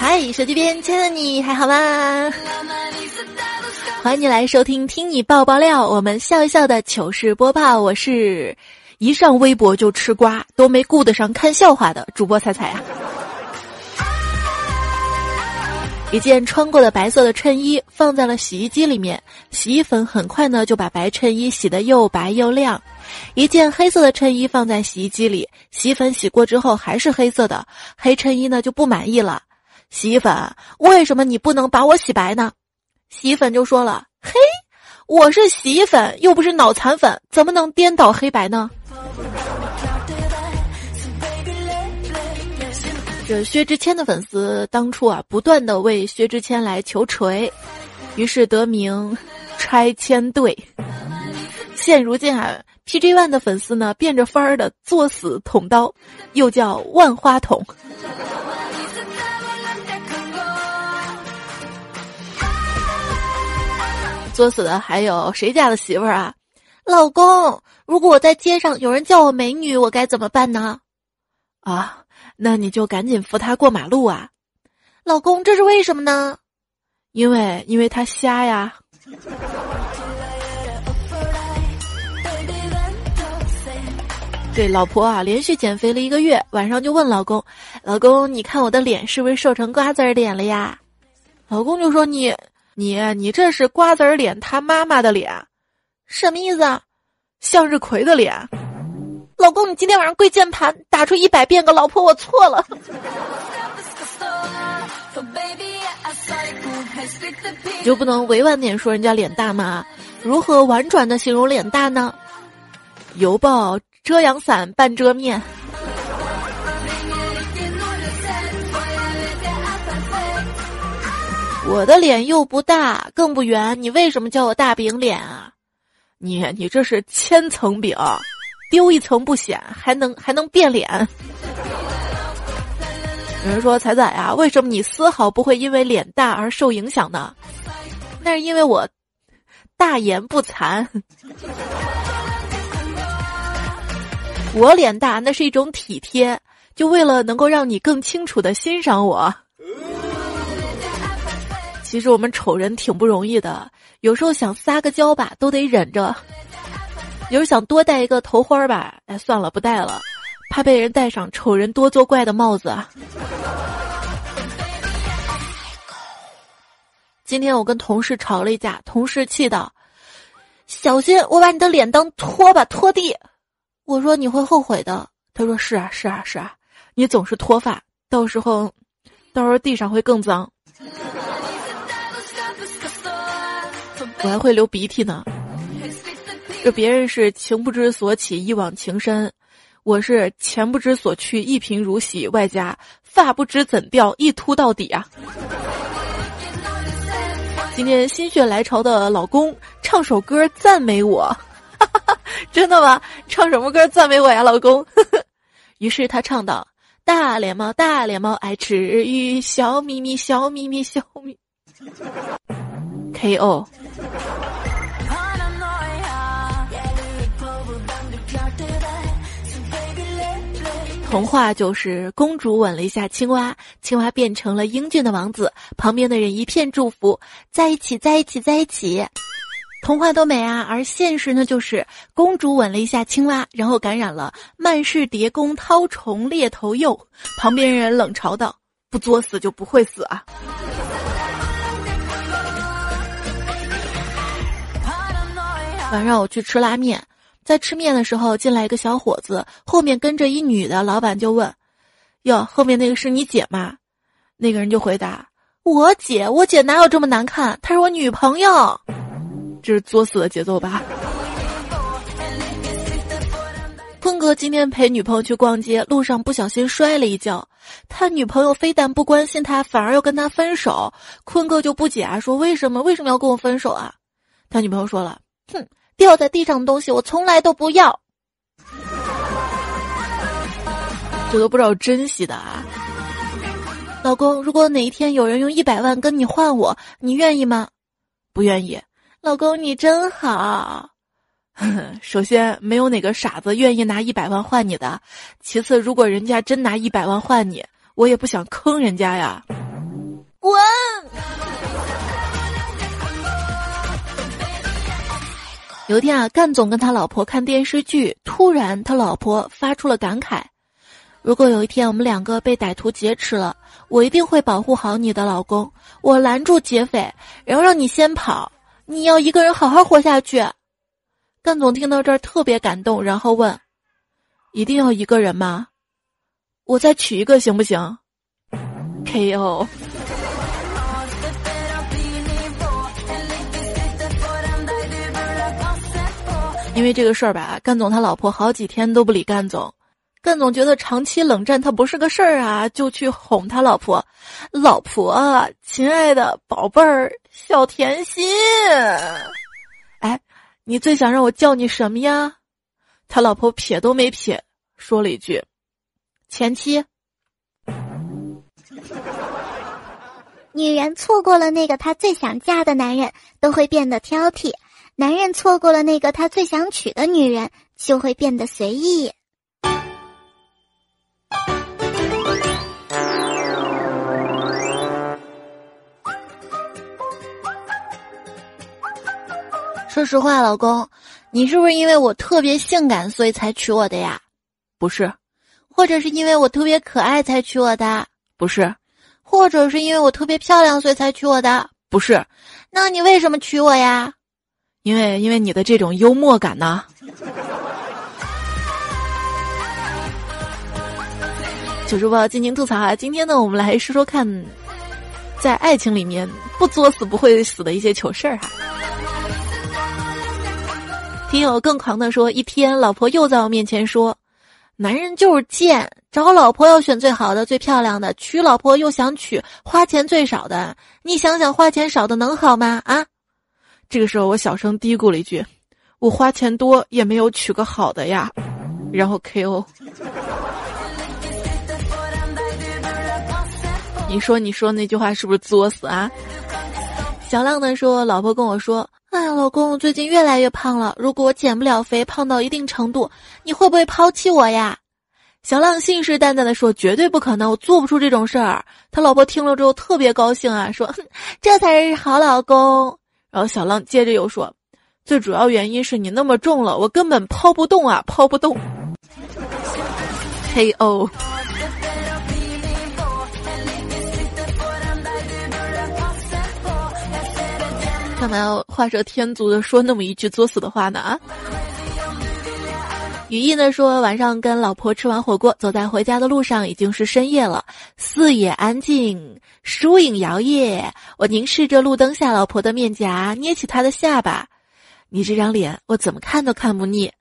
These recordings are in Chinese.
嗨，手机边亲爱的你还好吗？欢迎你来收听《听你爆爆料》，我们笑一笑的糗事播报。我是一上微博就吃瓜，都没顾得上看笑话的主播彩彩啊。一件穿过的白色的衬衣放在了洗衣机里面，洗衣粉很快呢就把白衬衣洗得又白又亮。一件黑色的衬衣放在洗衣机里，洗衣粉洗过之后还是黑色的，黑衬衣呢就不满意了。洗衣粉，为什么你不能把我洗白呢？洗衣粉就说了：“嘿，我是洗衣粉，又不是脑残粉，怎么能颠倒黑白呢？”这薛之谦的粉丝当初啊，不断的为薛之谦来求锤，于是得名拆迁队。现如今啊，PG One 的粉丝呢，变着法儿的作死捅刀，又叫万花筒。作死的还有谁家的媳妇儿啊？老公，如果我在街上有人叫我美女，我该怎么办呢？啊？那你就赶紧扶他过马路啊，老公，这是为什么呢？因为因为他瞎呀。对，老婆啊，连续减肥了一个月，晚上就问老公：“老公，你看我的脸是不是瘦成瓜子脸了呀？”老公就说：“你你你这是瓜子脸他妈妈的脸，什么意思啊？向日葵的脸。”老公，你今天晚上跪键盘，打出一百遍个“老婆，我错了”。你就不能委婉点说人家脸大吗？如何婉转的形容脸大呢？犹抱遮阳伞半遮面。我的脸又不大，更不圆，你为什么叫我大饼脸啊？你你这是千层饼。丢一层不显，还能还能变脸。有人说彩彩啊，为什么你丝毫不会因为脸大而受影响呢？那是因为我大言不惭。我脸大那是一种体贴，就为了能够让你更清楚的欣赏我。其实我们丑人挺不容易的，有时候想撒个娇吧，都得忍着。有人想多戴一个头花吧？哎，算了，不戴了，怕被人戴上“丑人多作怪”的帽子！今天我跟同事吵了一架，同事气道：“小心我把你的脸当拖把拖地。”我说：“你会后悔的。”他说：“是啊，是啊，是啊，你总是脱发，到时候，到时候地上会更脏，我还会流鼻涕呢。”这别人是情不知所起，一往情深；我是钱不知所去，一贫如洗，外加发不知怎掉，一秃到底啊！今天心血来潮的老公唱首歌赞美我，真的吗？唱什么歌赞美我呀，老公？于是他唱道：“大脸猫，大脸猫爱吃鱼，笑眯眯，笑眯眯，笑眯。” K.O. 童话就是公主吻了一下青蛙，青蛙变成了英俊的王子，旁边的人一片祝福，在一起，在一起，在一起。童话多美啊！而现实呢，就是公主吻了一下青蛙，然后感染了曼氏蝶弓绦虫裂头蚴，旁边人冷嘲道：“不作死就不会死啊！”晚上我去吃拉面。在吃面的时候，进来一个小伙子，后面跟着一女的。老板就问：“哟，后面那个是你姐吗？”那个人就回答：“我姐，我姐哪有这么难看？她是我女朋友。”这是作死的节奏吧？坤哥今天陪女朋友去逛街，路上不小心摔了一跤，他女朋友非但不关心他，反而要跟他分手。坤哥就不解啊，说：“为什么？为什么要跟我分手啊？”他女朋友说了：“哼。”掉在地上的东西，我从来都不要。这都不知道珍惜的啊！老公，如果哪一天有人用一百万跟你换我，你愿意吗？不愿意。老公，你真好。首先，没有哪个傻子愿意拿一百万换你的。其次，如果人家真拿一百万换你，我也不想坑人家呀。滚！有一天啊，干总跟他老婆看电视剧，突然他老婆发出了感慨：“如果有一天我们两个被歹徒劫持了，我一定会保护好你的老公，我拦住劫匪，然后让你先跑，你要一个人好好活下去。”干总听到这儿特别感动，然后问：“一定要一个人吗？我再娶一个行不行？”K.O. 因为这个事儿吧，干总他老婆好几天都不理干总，干总觉得长期冷战他不是个事儿啊，就去哄他老婆：“老婆，亲爱的宝贝儿，小甜心，哎，你最想让我叫你什么呀？”他老婆撇都没撇，说了一句：“前妻。”女人错过了那个她最想嫁的男人，都会变得挑剔。男人错过了那个他最想娶的女人，就会变得随意。说实话，老公，你是不是因为我特别性感，所以才娶我的呀？不是，或者是因为我特别可爱才娶我的？不是，或者是因为我特别漂亮，所以才娶我的？不是，那你为什么娶我呀？因为因为你的这种幽默感呢，糗主播尽情吐槽啊！今天呢，我们来说说看，在爱情里面不作死不会死的一些糗事儿哈。听友更狂的说，一天老婆又在我面前说，男人就是贱，找老婆要选最好的、最漂亮的，娶老婆又想娶花钱最少的，你想想花钱少的能好吗？啊？这个时候，我小声嘀咕了一句：“我花钱多也没有娶个好的呀。”然后 K.O. 你说你说那句话是不是作死啊？小浪呢说：“老婆跟我说，哎，老公最近越来越胖了，如果我减不了肥，胖到一定程度，你会不会抛弃我呀？”小浪信誓旦旦的说：“绝对不可能，我做不出这种事儿。”他老婆听了之后特别高兴啊，说：“这才是好老公。”然后小浪接着又说：“最主要原因是你那么重了，我根本抛不动啊，抛不动。” K.O. 干嘛要画蛇添足的说那么一句作死的话呢？啊！雨意呢说，晚上跟老婆吃完火锅，走在回家的路上，已经是深夜了，四野安静，树影摇曳。我凝视着路灯下老婆的面颊，捏起她的下巴，你这张脸我怎么看都看不腻。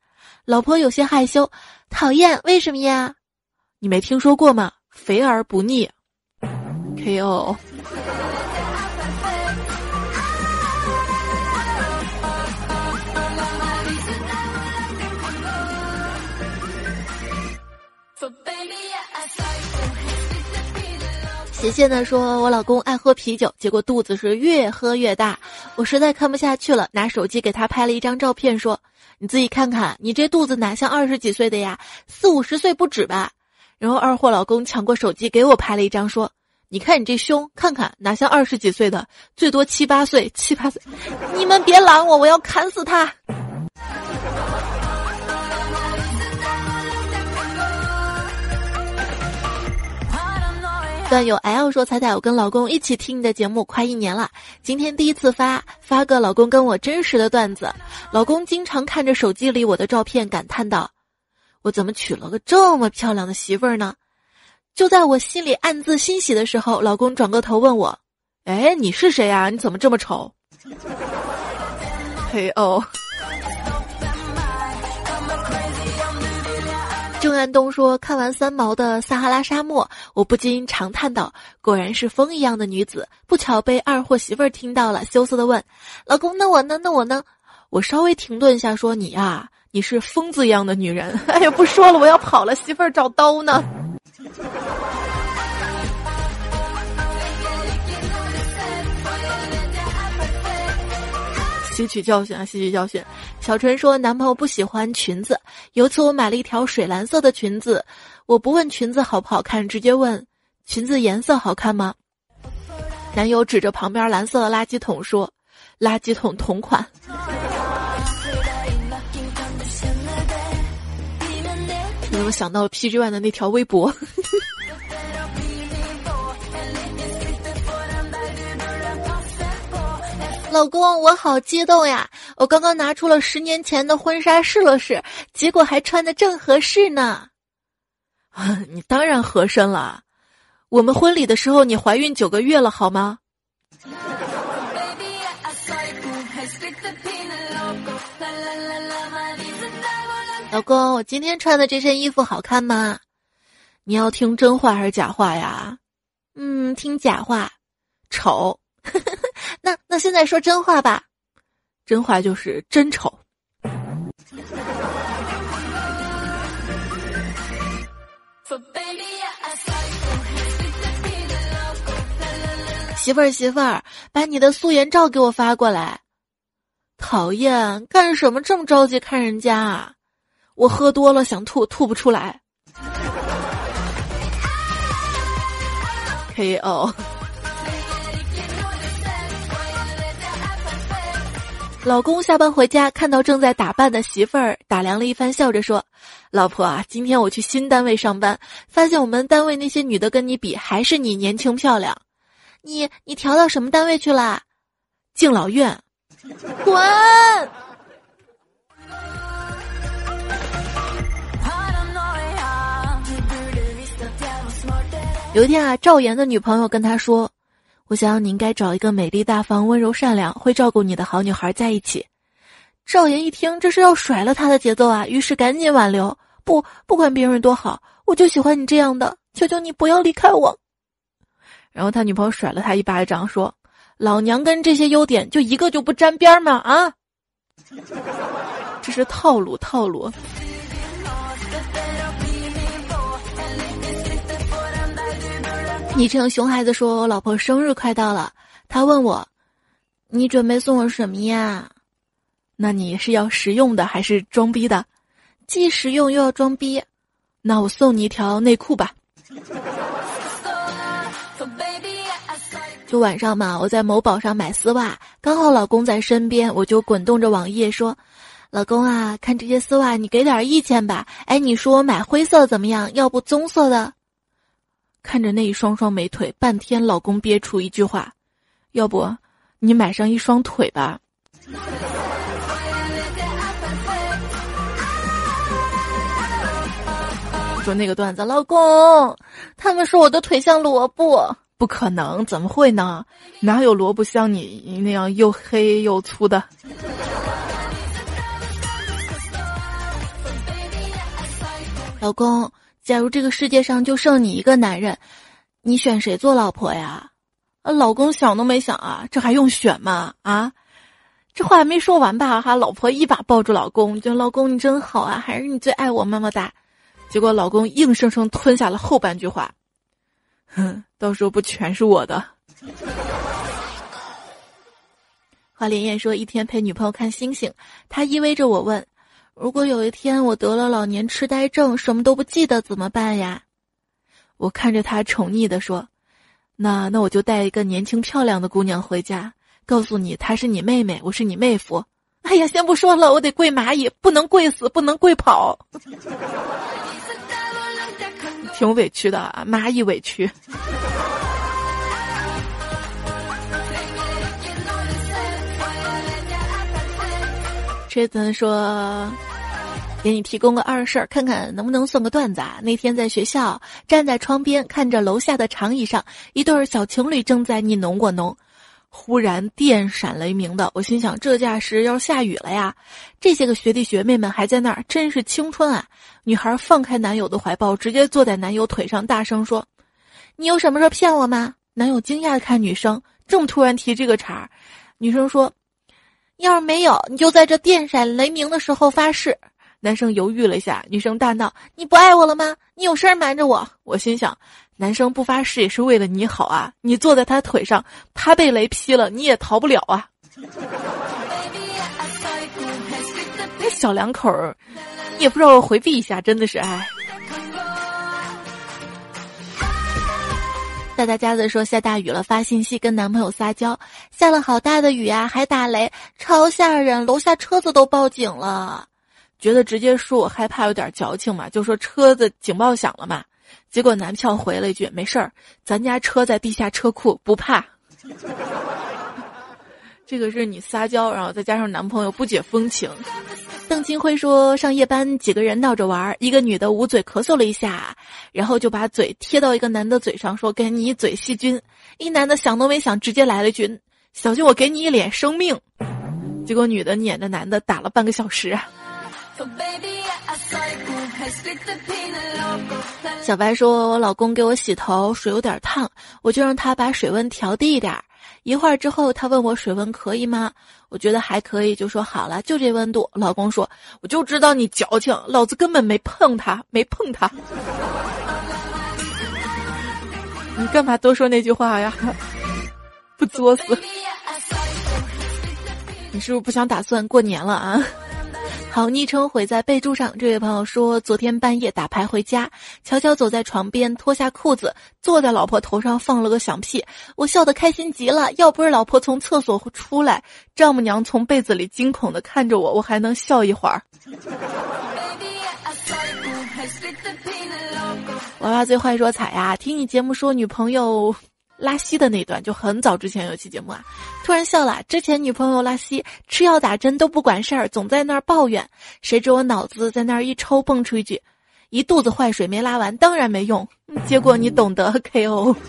老婆有些害羞，讨厌，为什么呀？你没听说过吗？肥而不腻。K.O. 斜线的说：“我老公爱喝啤酒，结果肚子是越喝越大，我实在看不下去了，拿手机给他拍了一张照片，说：你自己看看，你这肚子哪像二十几岁的呀？四五十岁不止吧？然后二货老公抢过手机给我拍了一张，说：你看你这胸，看看哪像二十几岁的，最多七八岁，七八岁，你们别拦我，我要砍死他。”段友 L 说：“彩彩，我跟老公一起听你的节目快一年了，今天第一次发，发个老公跟我真实的段子。老公经常看着手机里我的照片，感叹道：我怎么娶了个这么漂亮的媳妇儿呢？就在我心里暗自欣喜的时候，老公转过头问我：哎，你是谁呀？你怎么这么丑？嘿哦。”郑安东说：“看完三毛的《撒哈拉沙漠》，我不禁长叹道：果然是风一样的女子。不巧被二货媳妇儿听到了，羞涩的问：老公，那我呢？那我呢？我稍微停顿一下，说：你呀，你是疯子一样的女人。哎呀，不说了，我要跑了，媳妇儿找刀呢。”吸取教训啊！吸取教训。小纯说，男朋友不喜欢裙子。有次我买了一条水蓝色的裙子，我不问裙子好不好看，直接问裙子颜色好看吗？男友指着旁边蓝色的垃圾桶说：“垃圾桶同款。”让我想到了 PG One 的那条微博。老公，我好激动呀！我刚刚拿出了十年前的婚纱试了试，结果还穿的正合适呢。啊，你当然合身了。我们婚礼的时候，你怀孕九个月了，好吗？老公，我今天穿的这身衣服好看吗？你要听真话还是假话呀？嗯，听假话，丑。那那现在说真话吧，真话就是真丑。媳妇儿媳妇儿，把你的素颜照给我发过来。讨厌，干什么这么着急看人家啊？我喝多了想吐，吐不出来。K.O. 老公下班回家，看到正在打扮的媳妇儿，打量了一番，笑着说：“老婆啊，今天我去新单位上班，发现我们单位那些女的跟你比，还是你年轻漂亮。你你调到什么单位去了？敬老院，滚！”有一天啊，赵岩的女朋友跟他说。我想你应该找一个美丽大方、温柔善良、会照顾你的好女孩在一起。赵岩一听，这是要甩了他的节奏啊，于是赶紧挽留：“不，不管别人多好，我就喜欢你这样的，求求你不要离开我。”然后他女朋友甩了他一巴掌，说：“老娘跟这些优点就一个就不沾边吗？啊，这是套路，套路。”昵称熊孩子说：“我老婆生日快到了，他问我，你准备送我什么呀？那你是要实用的还是装逼的？既实用又要装逼，那我送你一条内裤吧。就晚上嘛，我在某宝上买丝袜，刚好老公在身边，我就滚动着网页说：老公啊，看这些丝袜，你给点意见吧。哎，你说我买灰色怎么样？要不棕色的？”看着那一双双美腿，半天，老公憋出一句话：“要不你买上一双腿吧。”说那个段子，老公，他们说我的腿像萝卜，不可能，怎么会呢？哪有萝卜像你那样又黑又粗的？老公。假如这个世界上就剩你一个男人，你选谁做老婆呀？啊，老公想都没想啊，这还用选吗？啊，这话还没说完吧？哈，老婆一把抱住老公，就老公你真好啊，还是你最爱我，么么哒。结果老公硬生生吞下了后半句话，哼，到时候不全是我的。华莲艳说，一天陪女朋友看星星，他依偎着我问。如果有一天我得了老年痴呆症，什么都不记得怎么办呀？我看着他宠溺的说：“那那我就带一个年轻漂亮的姑娘回家，告诉你她是你妹妹，我是你妹夫。”哎呀，先不说了，我得跪蚂蚁，不能跪死，不能跪跑，挺委屈的啊，蚂蚁委屈。吹子说。给你提供个二事儿，看看能不能算个段子啊？那天在学校，站在窗边看着楼下的长椅上，一对小情侣正在你侬我侬，忽然电闪雷鸣的，我心想这架势要下雨了呀！这些个学弟学妹们还在那儿，真是青春啊！女孩放开男友的怀抱，直接坐在男友腿上，大声说：“你有什么事儿骗我吗？”男友惊讶的看女生，这么突然提这个茬儿，女生说：“要是没有，你就在这电闪雷鸣的时候发誓。”男生犹豫了一下，女生大闹：“你不爱我了吗？你有事儿瞒着我？”我心想，男生不发誓也是为了你好啊！你坐在他腿上，他被雷劈了，你也逃不了啊！小两口儿也不知道回避一下，真的是哎。大大家子说下大雨了，发信息跟男朋友撒娇，下了好大的雨啊，还打雷，超吓人，楼下车子都报警了。觉得直接说我害怕有点矫情嘛，就说车子警报响了嘛。结果男票回了一句：“没事儿，咱家车在地下车库，不怕。”这个是你撒娇，然后再加上男朋友不解风情。邓清辉说：“上夜班，几个人闹着玩儿，一个女的捂嘴咳嗽了一下，然后就把嘴贴到一个男的嘴上，说给你一嘴细菌。一男的想都没想，直接来了一句：小心我给你一脸生命。结果女的撵着男的打了半个小时。”小白说：“我老公给我洗头，水有点烫，我就让他把水温调低一点。一会儿之后，他问我水温可以吗？我觉得还可以，就说好了，就这温度。老公说：我就知道你矫情，老子根本没碰他，没碰他。你干嘛多说那句话呀？不作死？你是不是不想打算过年了啊？”好，昵称毁在备注上。这位朋友说，昨天半夜打牌回家，悄悄走在床边，脱下裤子，坐在老婆头上放了个响屁，我笑得开心极了。要不是老婆从厕所出来，丈母娘从被子里惊恐地看着我，我还能笑一会儿。娃娃最坏说彩呀，听你节目说女朋友。拉稀的那段就很早之前有期节目啊，突然笑了。之前女朋友拉稀，吃药打针都不管事儿，总在那儿抱怨。谁知我脑子在那儿一抽，蹦出一句：“一肚子坏水没拉完，当然没用。”结果你懂得 KO。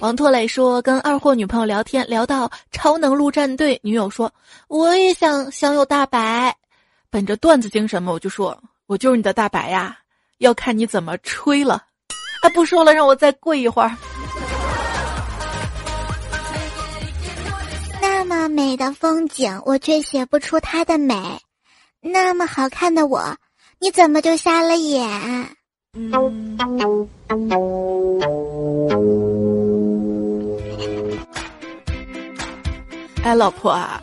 王拓磊说，跟二货女朋友聊天，聊到超能陆战队，女友说：“我也想享有大白。”本着段子精神嘛，我就说：“我就是你的大白呀。”要看你怎么吹了，啊！不说了，让我再跪一会儿。那么美的风景，我却写不出它的美；那么好看的我，你怎么就瞎了眼？哎，老婆啊，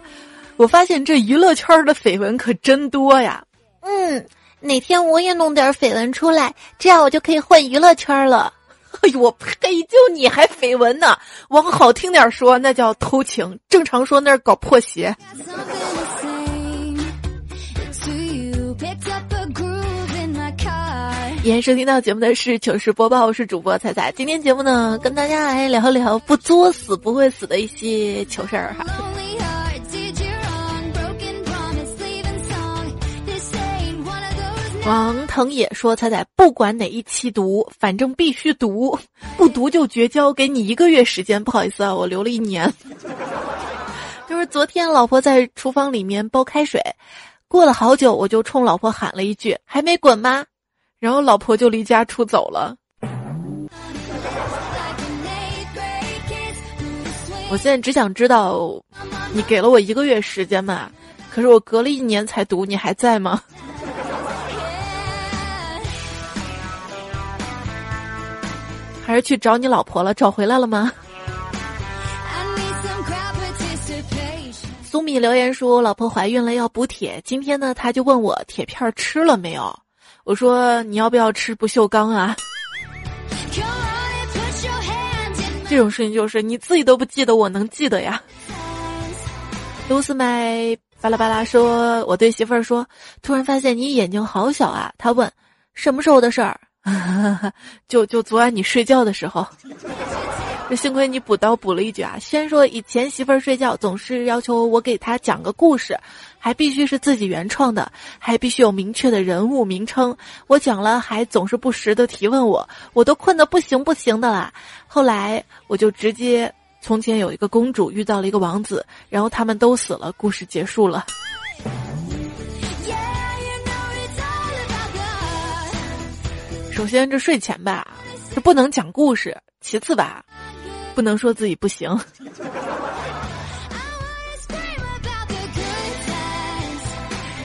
我发现这娱乐圈的绯闻可真多呀。嗯。哪天我也弄点绯闻出来，这样我就可以混娱乐圈了。哎呦我呸！就你还绯闻呢？往好听点说，那叫偷情；正常说，那是搞破鞋。延收听到节目的是糗事播报，我是主播彩彩。今天节目呢，跟大家来聊一聊不作死不会死的一些糗事儿哈。王腾也说：“彩彩，不管哪一期读，反正必须读，不读就绝交。给你一个月时间，不好意思啊，我留了一年。就是昨天，老婆在厨房里面煲开水，过了好久，我就冲老婆喊了一句：‘还没滚吗？’然后老婆就离家出走了。我现在只想知道，你给了我一个月时间嘛？可是我隔了一年才读，你还在吗？”还是去找你老婆了？找回来了吗？苏米留言说：“老婆怀孕了，要补铁。今天呢，他就问我铁片吃了没有。我说你要不要吃不锈钢啊？这种事情就是你自己都不记得，我能记得呀。”卢斯麦巴拉巴拉说：“我对媳妇儿说，突然发现你眼睛好小啊。”他问：“什么时候的事儿？” 就就昨晚你睡觉的时候，这幸亏你补刀补了一句啊。先说以前媳妇儿睡觉总是要求我给她讲个故事，还必须是自己原创的，还必须有明确的人物名称。我讲了还总是不时的提问我，我都困得不行不行的啦。后来我就直接，从前有一个公主遇到了一个王子，然后他们都死了，故事结束了。首先，这睡前吧，这不能讲故事；其次吧，不能说自己不行。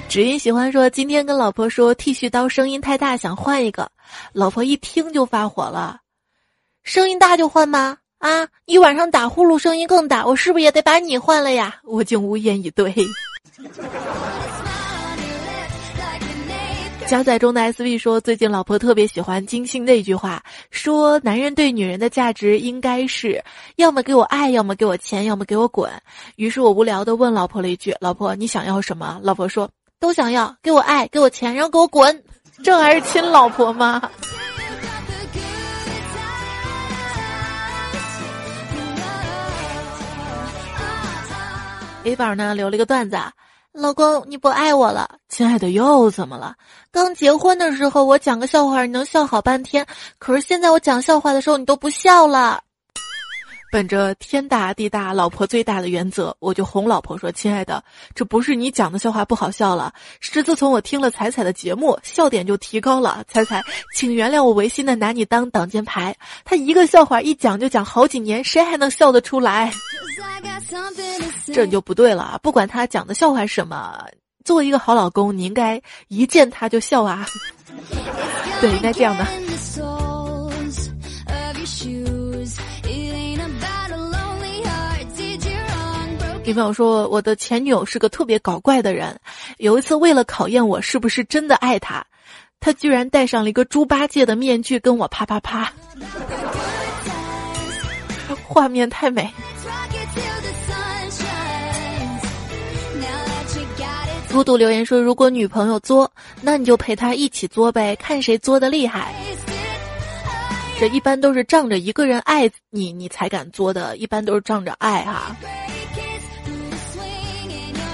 只因喜欢说，今天跟老婆说剃须刀声音太大，想换一个。老婆一听就发火了：“声音大就换吗？啊，一晚上打呼噜声音更大，我是不是也得把你换了呀？”我竟无言以对。加载中的 SV 说，最近老婆特别喜欢金星的一句话，说男人对女人的价值应该是要么给我爱，要么给我钱，要么给我滚。于是我无聊的问老婆了一句：“老婆，你想要什么？”老婆说：“都想要，给我爱，给我钱，然后给我滚。”这还是亲老婆吗？A 宝呢留了一个段子啊。老公，你不爱我了，亲爱的，又怎么了？刚结婚的时候，我讲个笑话，你能笑好半天，可是现在我讲笑话的时候，你都不笑了。本着天大地大老婆最大的原则，我就哄老婆说：“亲爱的，这不是你讲的笑话不好笑了，是自从我听了彩彩的节目，笑点就提高了。彩彩，请原谅我违心的拿你当挡箭牌。他一个笑话一讲就讲好几年，谁还能笑得出来？这就不对了。不管他讲的笑话什么，作为一个好老公，你应该一见他就笑啊。对，应该这样的。”女朋友说：“我的前女友是个特别搞怪的人。有一次，为了考验我是不是真的爱她，她居然戴上了一个猪八戒的面具跟我啪啪啪，画面太美。”孤独留言说：“如果女朋友作，那你就陪她一起作呗，看谁作的厉害。这一般都是仗着一个人爱你，你才敢作的，一般都是仗着爱哈。”啊，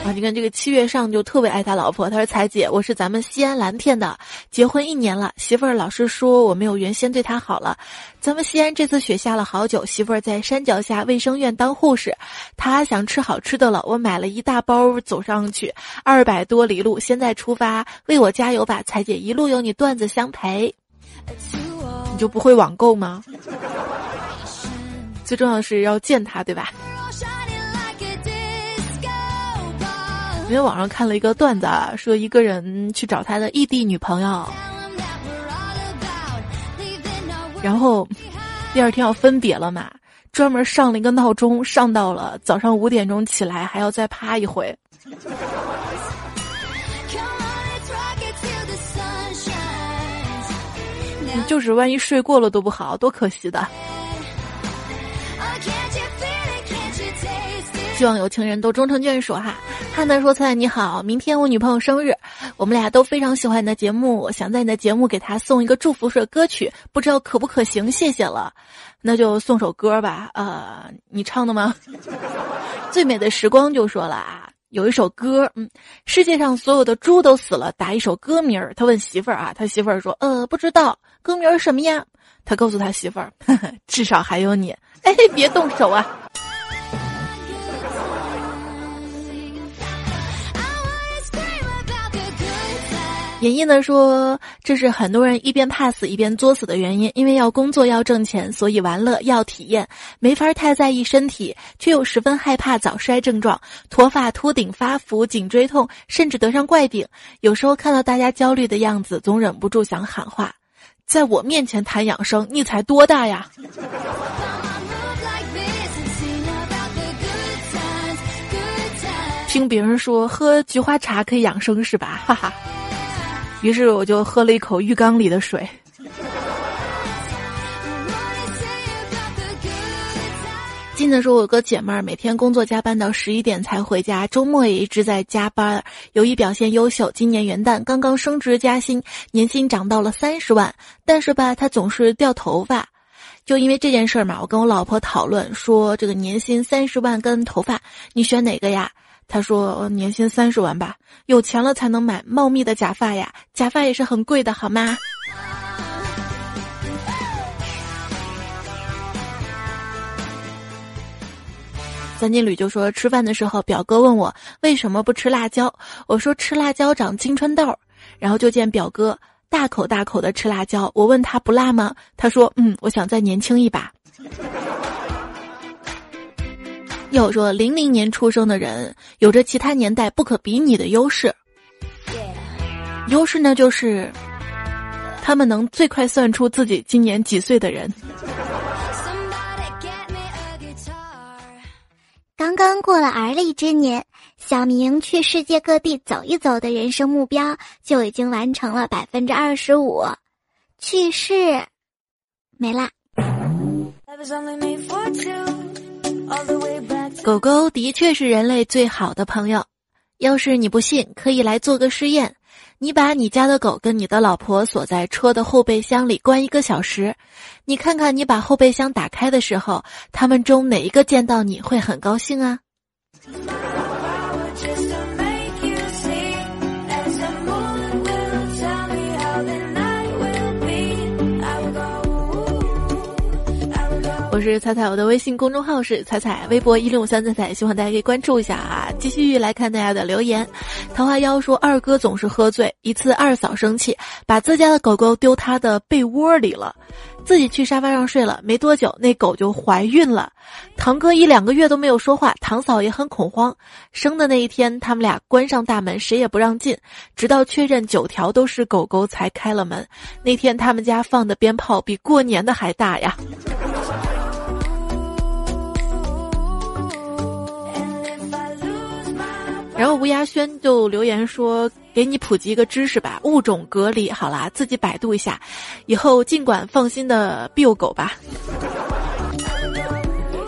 啊你看这个七月上就特别爱他老婆。他说：“彩姐，我是咱们西安蓝天的，结婚一年了，媳妇儿老是说我没有原先对她好了。咱们西安这次雪下了好久，媳妇儿在山脚下卫生院当护士，她想吃好吃的了，我买了一大包走上去，二百多里路，现在出发，为我加油吧，彩姐，一路有你段子相陪。你就不会网购吗？最重要的是要见他，对吧？”因为网上看了一个段子，啊，说一个人去找他的异地女朋友，然后第二天要分别了嘛，专门上了一个闹钟，上到了早上五点钟起来，还要再趴一回。就是万一睡过了都不好，多可惜的。希望有情人都终成眷属哈。汉南说：“菜你好，明天我女朋友生日，我们俩都非常喜欢你的节目，想在你的节目给她送一个祝福式歌曲，不知道可不可行？谢谢了，那就送首歌吧。呃，你唱的吗？最美的时光就说了啊，有一首歌，嗯，世界上所有的猪都死了，打一首歌名儿。他问媳妇儿啊，他媳妇儿说，呃，不知道歌名儿什么呀？他告诉他媳妇儿，至少还有你。哎，别动手啊。”演绎呢说，这是很多人一边怕死一边作死的原因，因为要工作要挣钱，所以玩乐要体验，没法太在意身体，却又十分害怕早衰症状，脱发、秃顶、发福、颈椎痛，甚至得上怪病。有时候看到大家焦虑的样子，总忍不住想喊话：在我面前谈养生，你才多大呀？听别人说喝菊花茶可以养生是吧？哈哈。于是我就喝了一口浴缸里的水。记得说，我有个姐妹儿每天工作加班到十一点才回家，周末也一直在加班，由于表现优秀，今年元旦刚刚升职加薪，年薪涨到了三十万。但是吧，她总是掉头发，就因为这件事儿嘛，我跟我老婆讨论说，这个年薪三十万跟头发，你选哪个呀？他说：“年薪三十万吧，有钱了才能买茂密的假发呀，假发也是很贵的，好吗？”三金旅就说：“吃饭的时候，表哥问我为什么不吃辣椒，我说吃辣椒长青春痘，然后就见表哥大口大口的吃辣椒，我问他不辣吗？他说：嗯，我想再年轻一把。”要说零零年出生的人有着其他年代不可比拟的优势，优势呢就是他们能最快算出自己今年几岁的人。刚刚过了而立之年，小明去世界各地走一走的人生目标就已经完成了百分之二十五。去世，没啦。狗狗的确是人类最好的朋友。要是你不信，可以来做个试验。你把你家的狗跟你的老婆锁在车的后备箱里关一个小时，你看看你把后备箱打开的时候，他们中哪一个见到你会很高兴啊？我是彩彩，我的微信公众号是彩彩，微博一六五三彩彩，希望大家可以关注一下啊。继续来看大家的留言。桃花妖说二哥总是喝醉，一次二嫂生气，把自家的狗狗丢他的被窝里了，自己去沙发上睡了。没多久，那狗就怀孕了。堂哥一两个月都没有说话，堂嫂也很恐慌。生的那一天，他们俩关上大门，谁也不让进，直到确认九条都是狗狗才开了门。那天他们家放的鞭炮比过年的还大呀。然后吴亚轩就留言说：“给你普及一个知识吧，物种隔离。好啦，自己百度一下，以后尽管放心的遛狗吧。”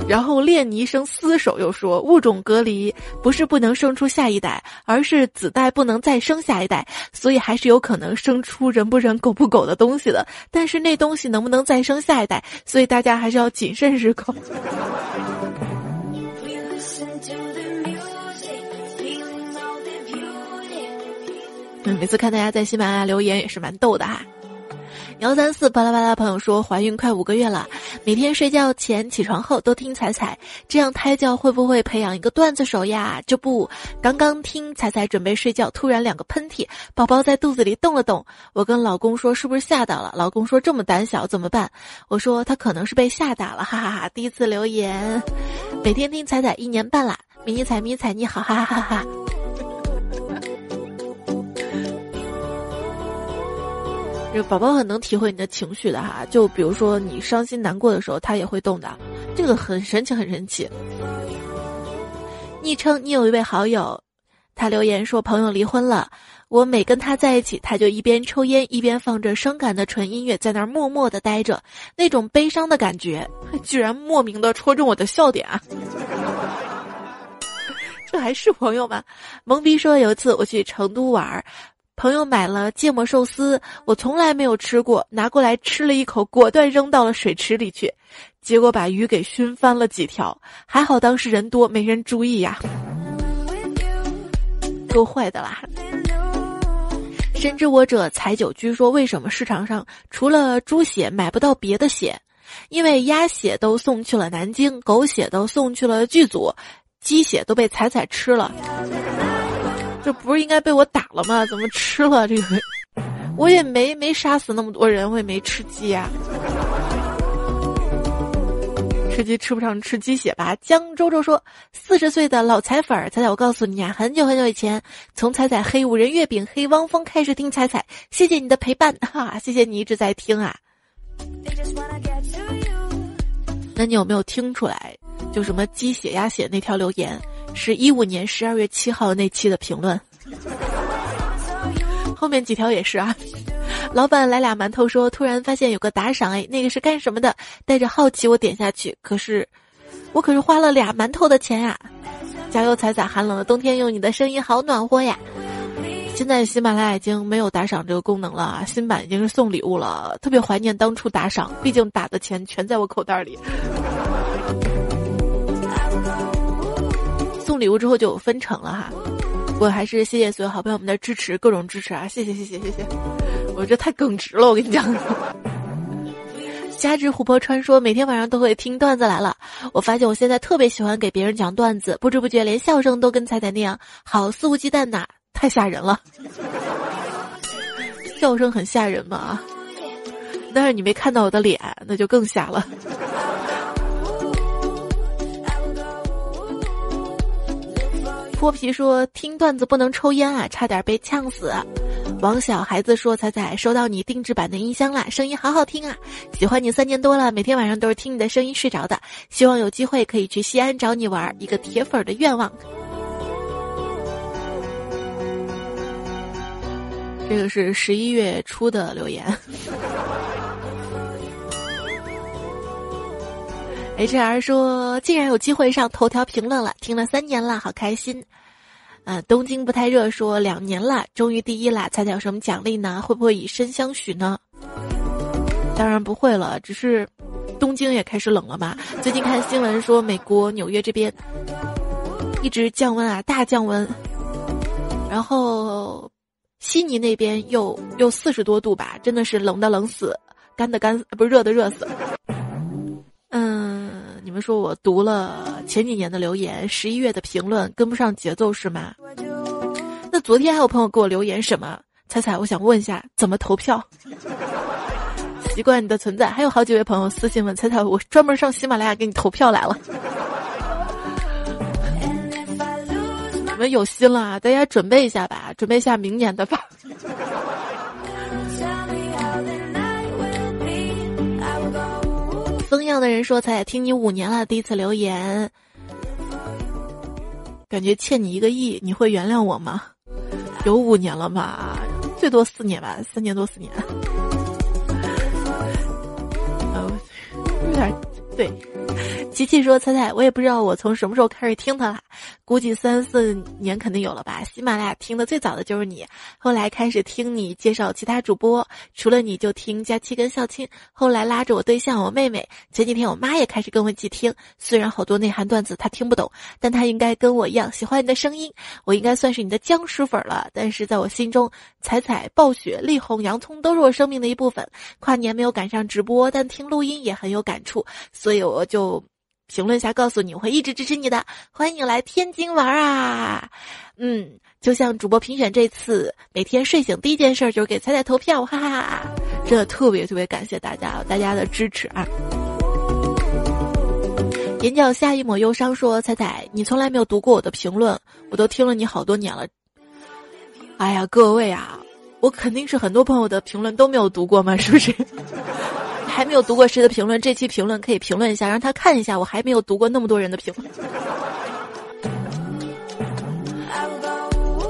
然后练泥生厮守又说：“物种隔离不是不能生出下一代，而是子代不能再生下一代，所以还是有可能生出人不人狗不狗的东西的。但是那东西能不能再生下一代，所以大家还是要谨慎是狗。”每次看大家在喜马拉雅留言也是蛮逗的哈。幺三四巴拉巴拉朋友说怀孕快五个月了，每天睡觉前、起床后都听彩彩，这样胎教会不会培养一个段子手呀？这不，刚刚听彩彩准备睡觉，突然两个喷嚏，宝宝在肚子里动了动。我跟老公说是不是吓到了？老公说这么胆小怎么办？我说他可能是被吓到了，哈哈哈。第一次留言，每天听彩彩一年半啦，迷你彩迷彩你好，哈哈哈哈。这宝宝很能体会你的情绪的哈，就比如说你伤心难过的时候，他也会动的，这个很神奇，很神奇。昵称你有一位好友，他留言说朋友离婚了，我每跟他在一起，他就一边抽烟一边放着伤感的纯音乐，在那儿默默的待着，那种悲伤的感觉，居然莫名的戳中我的笑点啊！这还是朋友吗？懵逼说有一次我去成都玩。朋友买了芥末寿司，我从来没有吃过，拿过来吃了一口，果断扔到了水池里去，结果把鱼给熏翻了几条。还好当时人多，没人注意呀。够坏的啦！深知我者采酒居说，为什么市场上除了猪血买不到别的血？因为鸭血都送去了南京，狗血都送去了剧组，鸡血都被彩彩吃了。这不是应该被我打了吗？怎么吃了这个？我也没没杀死那么多人，我也没吃鸡啊。吃鸡吃不上吃鸡血吧？江周周说：“四十岁的老彩粉儿，彩彩，我告诉你啊，很久很久以前，从彩彩黑五仁月饼、黑汪峰开始听彩彩，谢谢你的陪伴，哈，谢谢你一直在听啊。那你有没有听出来？就什么鸡血鸭血那条留言？”是一五年十二月七号那期的评论，后面几条也是啊。老板来俩馒头，说突然发现有个打赏，哎，那个是干什么的？带着好奇我点下去，可是我可是花了俩馒头的钱呀！加油，彩彩！寒冷的冬天用你的声音好暖和呀！现在喜马拉雅已经没有打赏这个功能了啊，新版已经是送礼物了，特别怀念当初打赏，毕竟打的钱全在我口袋里。送礼物之后就有分成了哈，我还是谢谢所有好朋友们的支持，各种支持啊！谢谢谢谢谢谢，我这太耿直了，我跟你讲。加之琥珀川说每天晚上都会听段子来了，我发现我现在特别喜欢给别人讲段子，不知不觉连笑声都跟彩彩那样好肆无忌惮呐，太吓人了。笑声很吓人吗？但是你没看到我的脸，那就更吓了。脱皮说听段子不能抽烟啊，差点被呛死。王小孩子说：“彩彩收到你定制版的音箱啦，声音好好听啊！喜欢你三年多了，每天晚上都是听你的声音睡着的。希望有机会可以去西安找你玩，一个铁粉的愿望。”这个是十一月初的留言。H R 说：“竟然有机会上头条评论了，听了三年了，好开心。”嗯，东京不太热说两年了，终于第一了，猜猜有什么奖励呢？会不会以身相许呢？当然不会了，只是东京也开始冷了嘛。最近看新闻说，美国纽约这边一直降温啊，大降温，然后。悉尼那边又又四十多度吧，真的是冷的冷死，干的干，不是热的热死。嗯，你们说我读了前几年的留言，十一月的评论跟不上节奏是吗？那昨天还有朋友给我留言什么？彩彩，我想问一下，怎么投票？习惯你的存在，还有好几位朋友私信问彩彩，我专门上喜马拉雅给你投票来了。你们有心了，大家准备一下吧，准备一下明年的吧。风样的人说：“才听你五年了，第一次留言，感觉欠你一个亿，你会原谅我吗？有五年了吧，最多四年吧，三年多四年。有点对。”琪琪说：“彩彩，我也不知道我从什么时候开始听他了，估计三四年肯定有了吧。喜马拉雅听的最早的就是你，后来开始听你介绍其他主播，除了你就听佳期跟笑亲，后来拉着我对象我妹妹，前几天我妈也开始跟我一起听。虽然好多内涵段子她听不懂，但她应该跟我一样喜欢你的声音。我应该算是你的僵尸粉了，但是在我心中，彩彩、暴雪、力宏、洋葱都是我生命的一部分。跨年没有赶上直播，但听录音也很有感触，所以我就。”评论下告诉你，我会一直支持你的。欢迎你来天津玩啊！嗯，就像主播评选这次，每天睡醒第一件事就是给彩彩投票，哈哈哈！真的特别特别感谢大家，大家的支持啊！眼角下一抹忧伤说：“彩彩，你从来没有读过我的评论，我都听了你好多年了。哎呀，各位啊，我肯定是很多朋友的评论都没有读过嘛，是不是？”还没有读过谁的评论，这期评论可以评论一下，让他看一下。我还没有读过那么多人的评论。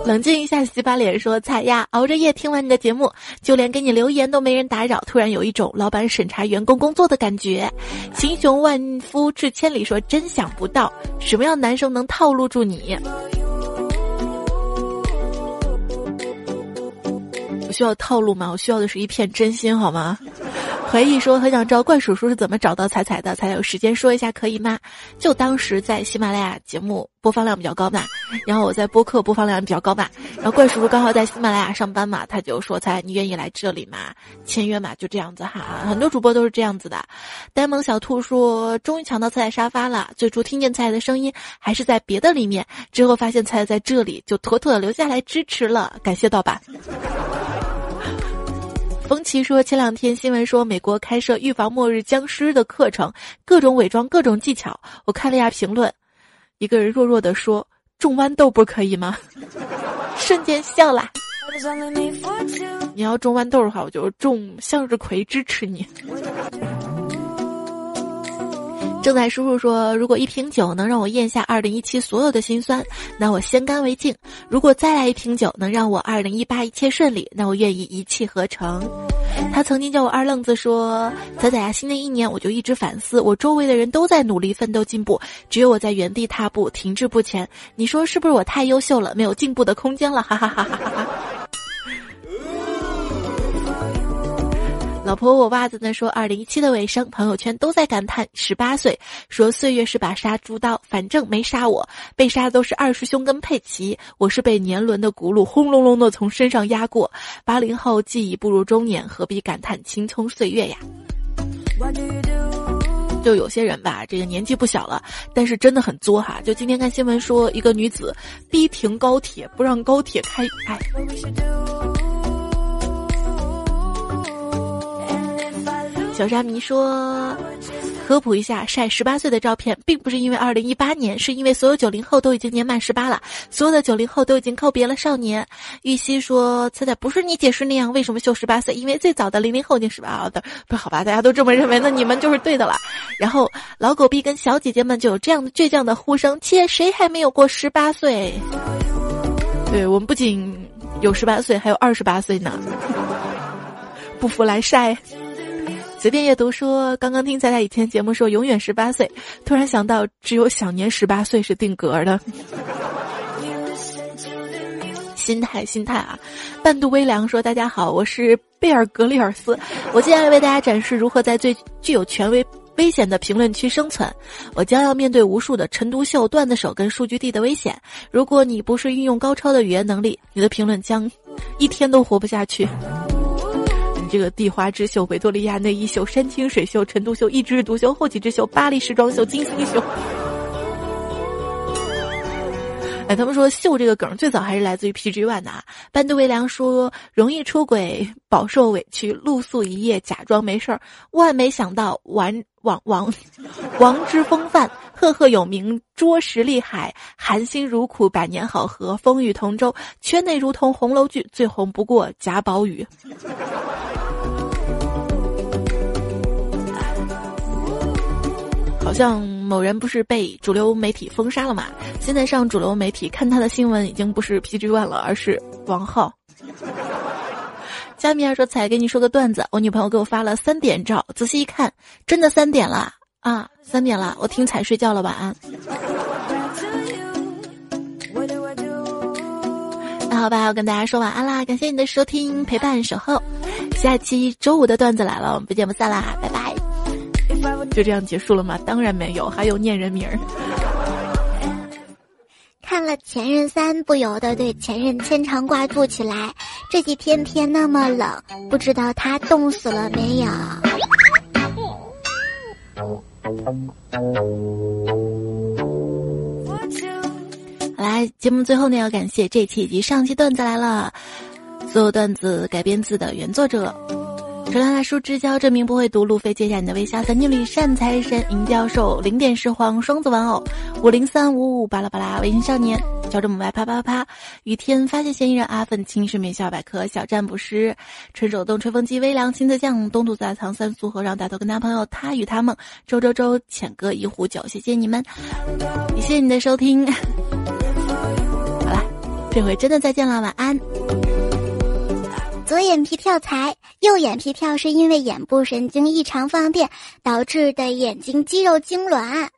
冷静一下，洗把脸，说：“彩呀，熬着夜听完你的节目，就连给你留言都没人打扰，突然有一种老板审查员工工作的感觉。”秦雄万夫至千里，说：“真想不到，什么样男生能套路住你？”我需要套路吗？我需要的是一片真心，好吗？回忆说很想知道怪叔叔是怎么找到彩彩的，才有时间说一下可以吗？就当时在喜马拉雅节目播放量比较高嘛，然后我在播客播放量比较高嘛，然后怪叔叔刚好在喜马拉雅上班嘛，他就说彩你愿意来这里吗？签约嘛，就这样子哈，很多主播都是这样子的。呆萌小兔说终于抢到彩彩沙发了，最初听见彩彩的声音还是在别的里面，之后发现彩彩在这里，就妥妥的留下来支持了，感谢盗版。冯琪说：“前两天新闻说美国开设预防末日僵尸的课程，各种伪装，各种技巧。我看了一下评论，一个人弱弱的说：‘种豌豆不可以吗？’ 瞬间笑了。你要种豌豆的话，我就种向日葵支持你。”正在叔叔说：“如果一瓶酒能让我咽下二零一七所有的辛酸，那我先干为敬；如果再来一瓶酒能让我二零一八一切顺利，那我愿意一气呵成。”他曾经叫我二愣子，说：“仔仔啊，新的一年我就一直反思，我周围的人都在努力奋斗进步，只有我在原地踏步停滞不前。你说是不是我太优秀了，没有进步的空间了？”哈哈哈哈哈哈。老婆，我袜子呢？说二零一七的尾声，朋友圈都在感叹十八岁，说岁月是把杀猪刀，反正没杀我，被杀的都是二师兄跟佩奇，我是被年轮的轱辘轰隆隆的从身上压过。八零后既已步入中年，何必感叹青葱岁月呀？就有些人吧，这个年纪不小了，但是真的很作哈。就今天看新闻说，一个女子逼停高铁，不让高铁开，哎。小沙弥说：“科普一下，晒十八岁的照片，并不是因为二零一八年，是因为所有九零后都已经年满十八了，所有的九零后都已经告别了少年。玉溪说：“彩彩不是你解释那样，为什么秀十八岁？因为最早的零零后已经十八了的，不好吧？大家都这么认为，那你们就是对的了。然后老狗逼跟小姐姐们就有这样的倔强的呼声：切，谁还没有过十八岁？对我们不仅有十八岁，还有二十八岁呢。不服来晒。”随便阅读说，刚刚听咱俩以前节目说永远十八岁，突然想到只有小年十八岁是定格的。心态，心态啊！半度微凉说：“大家好，我是贝尔格里尔斯，我接下来为大家展示如何在最具有权威、危险的评论区生存。我将要面对无数的陈独秀、段子手跟数据帝的危险。如果你不是运用高超的语言能力，你的评论将一天都活不下去。”这个地花之秀、维多利亚内衣秀、山清水秀、陈独秀、一枝独秀、后起之秀、巴黎时装秀、金星秀。哎，他们说秀这个梗最早还是来自于 PG One 的啊。班杜维良说容易出轨，饱受委屈，露宿一夜，假装没事儿。万没想到，王王王王之风范，赫赫有名，捉实厉害，含辛茹苦，百年好合，风雨同舟，圈内如同红楼剧，最红不过贾宝玉。好像某人不是被主流媒体封杀了嘛？现在上主流媒体看他的新闻已经不是 PG One 了，而是王浩。加米尔说：“彩给你说个段子，我女朋友给我发了三点照，仔细一看，真的三点了啊！三点了，我听彩睡觉了，晚安。”那好吧，我跟大家说晚安啦，感谢你的收听、陪伴、守候。下期周五的段子来了，我们不见不散啦，拜拜。就这样结束了吗？当然没有，还有念人名儿。看了《前任三》，不由得对前任牵肠挂肚起来。这几天天那么冷，不知道他冻死了没有？好来，节目最后呢，要感谢这期以及上期段子来了，所有段子改编自的原作者。手拉大叔之交，证明不会读。路飞接下你的微笑，三经理善财神，银教授，零点石皇，双子玩偶，五零三五五巴拉巴拉，微信少年，乔治母外啪啪啪，雨天发现嫌疑人阿粉，青是名校百科，小占卜师，纯手动吹风机，微凉亲自酱，东土在藏三苏和让大头跟男朋友他与他梦，周周周，浅歌一壶酒，谢谢你们，谢谢你的收听。好了，这回真的再见了，晚安。左眼皮跳财，右眼皮跳是因为眼部神经异常放电导致的眼睛肌肉痉挛。